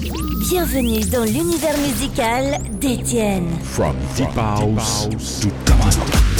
Bienvenue dans l'univers musical d'Étienne. From deep house to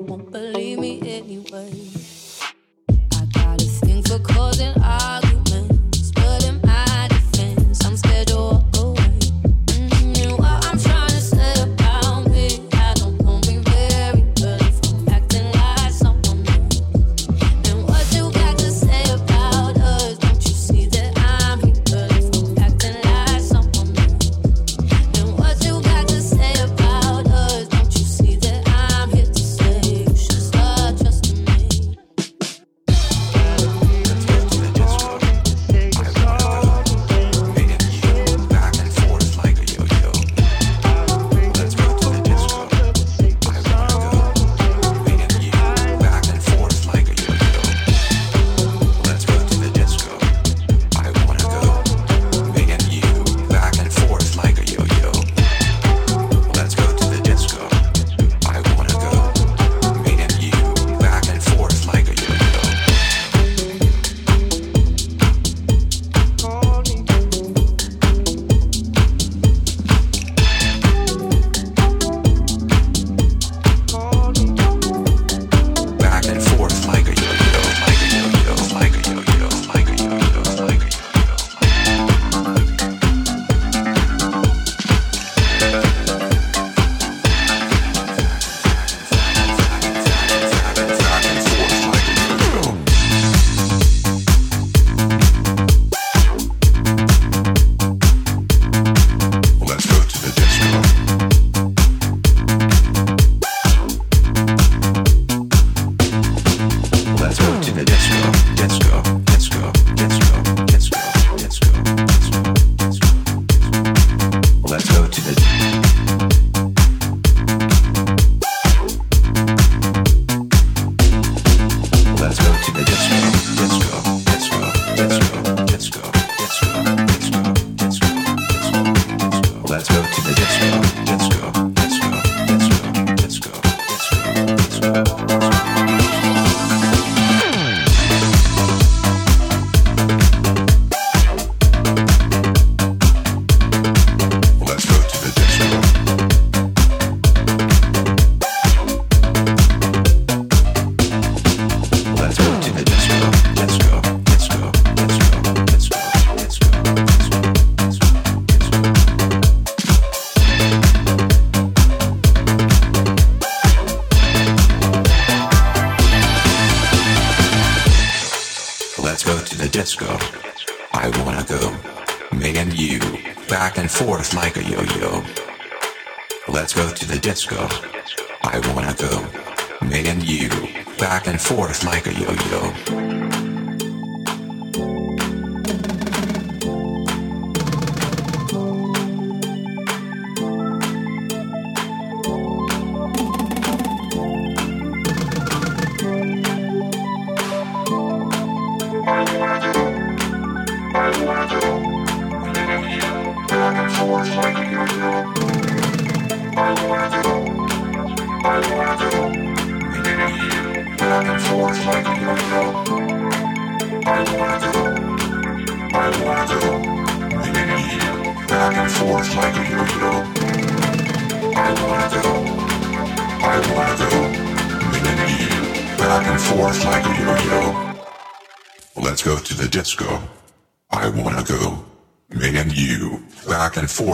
and you, back and forth like a yo-yo.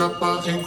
step by.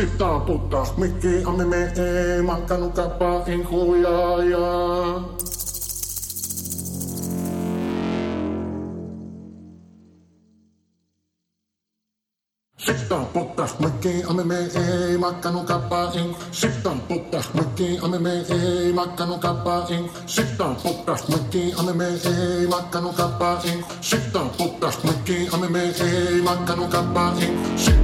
sitä putas mikki, on me ei mahtanut kappaa, en huijaa. Sitten puttas mökkiin, amme me ei makkanu kappaa ink. Sitten puttas mökkiin, me ei makkanu kappaa ink. Sitten puttas mökkiin, me ei makkanu kappaa ink. Sitten puttas mökkiin, me ei makkanu kappaa ink. Sitten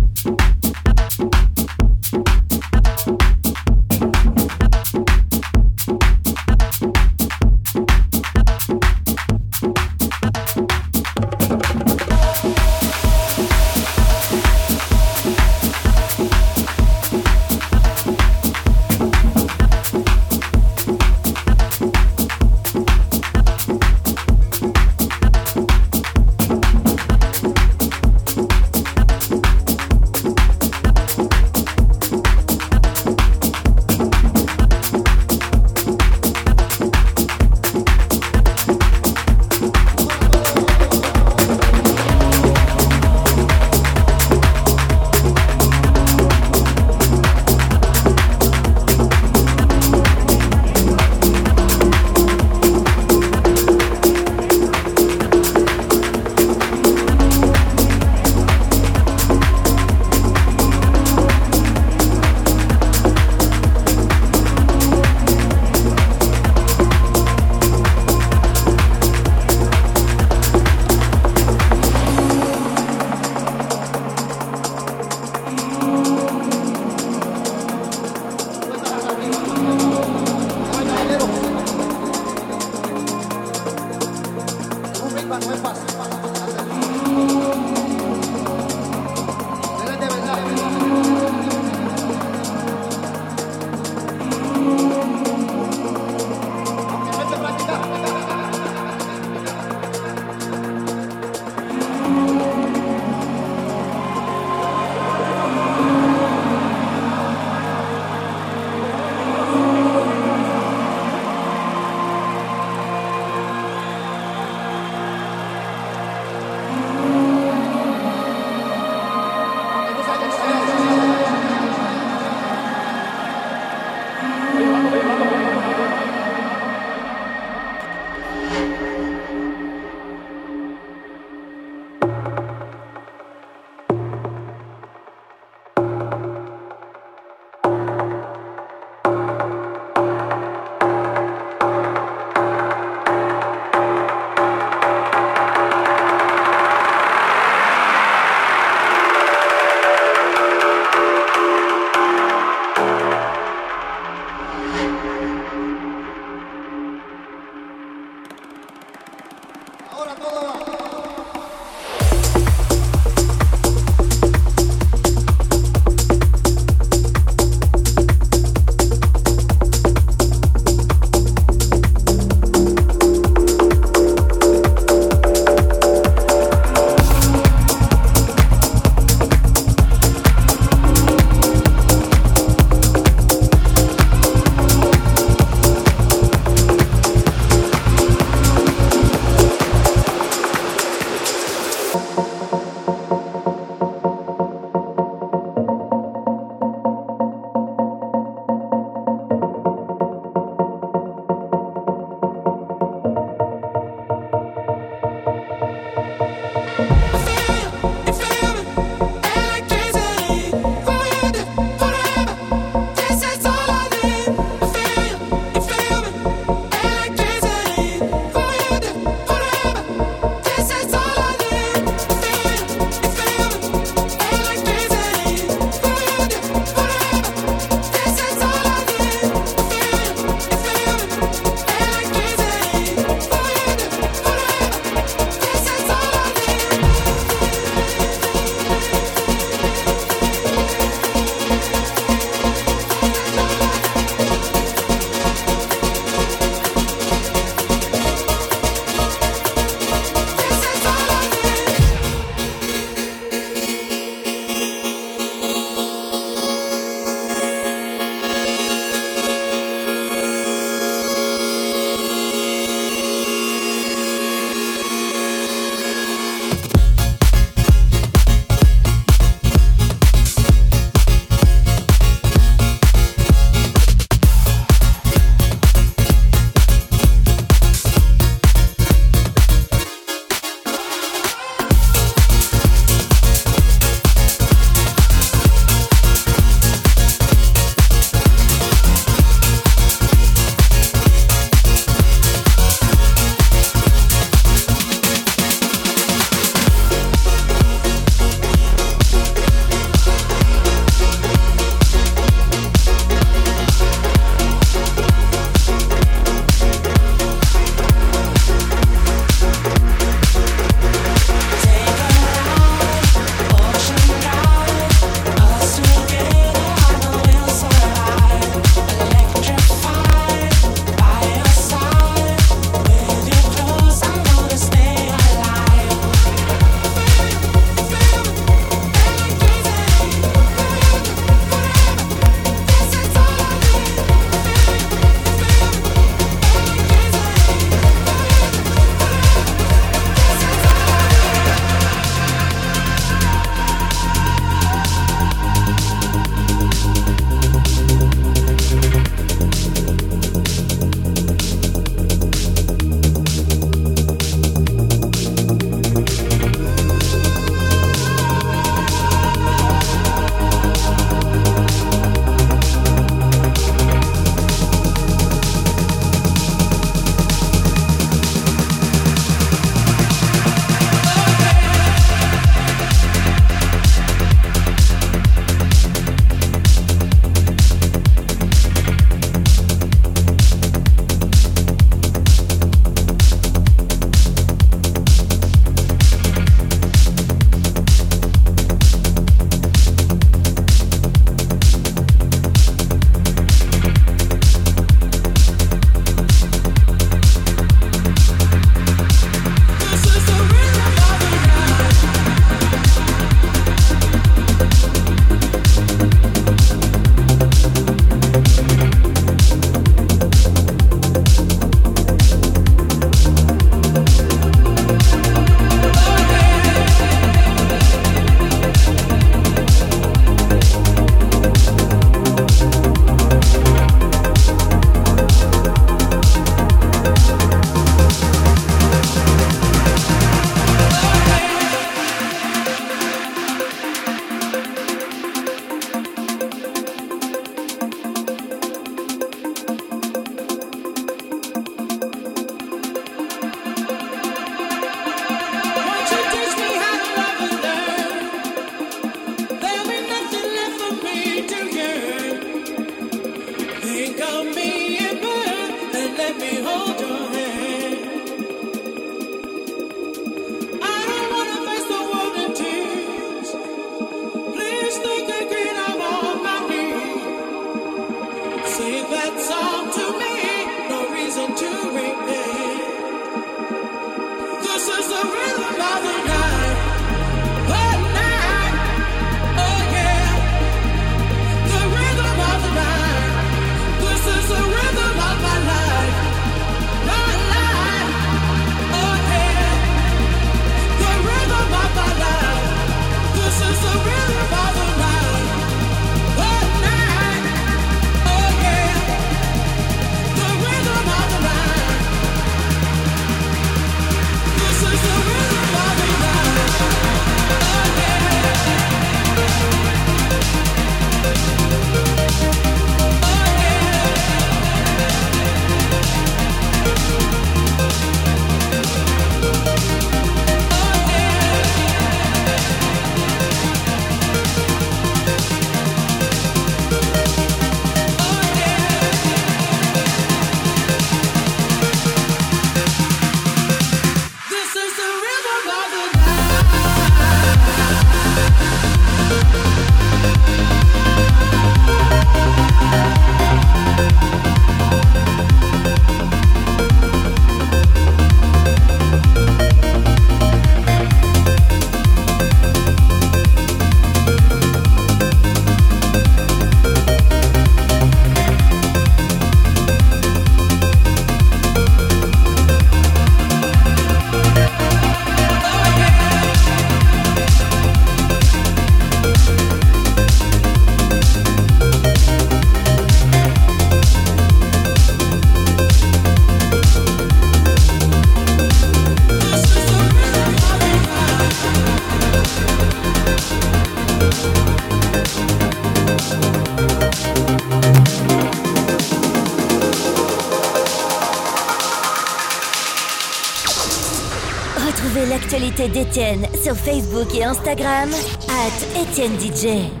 L'actualité d'Étienne sur Facebook et Instagram, at Étienne DJ.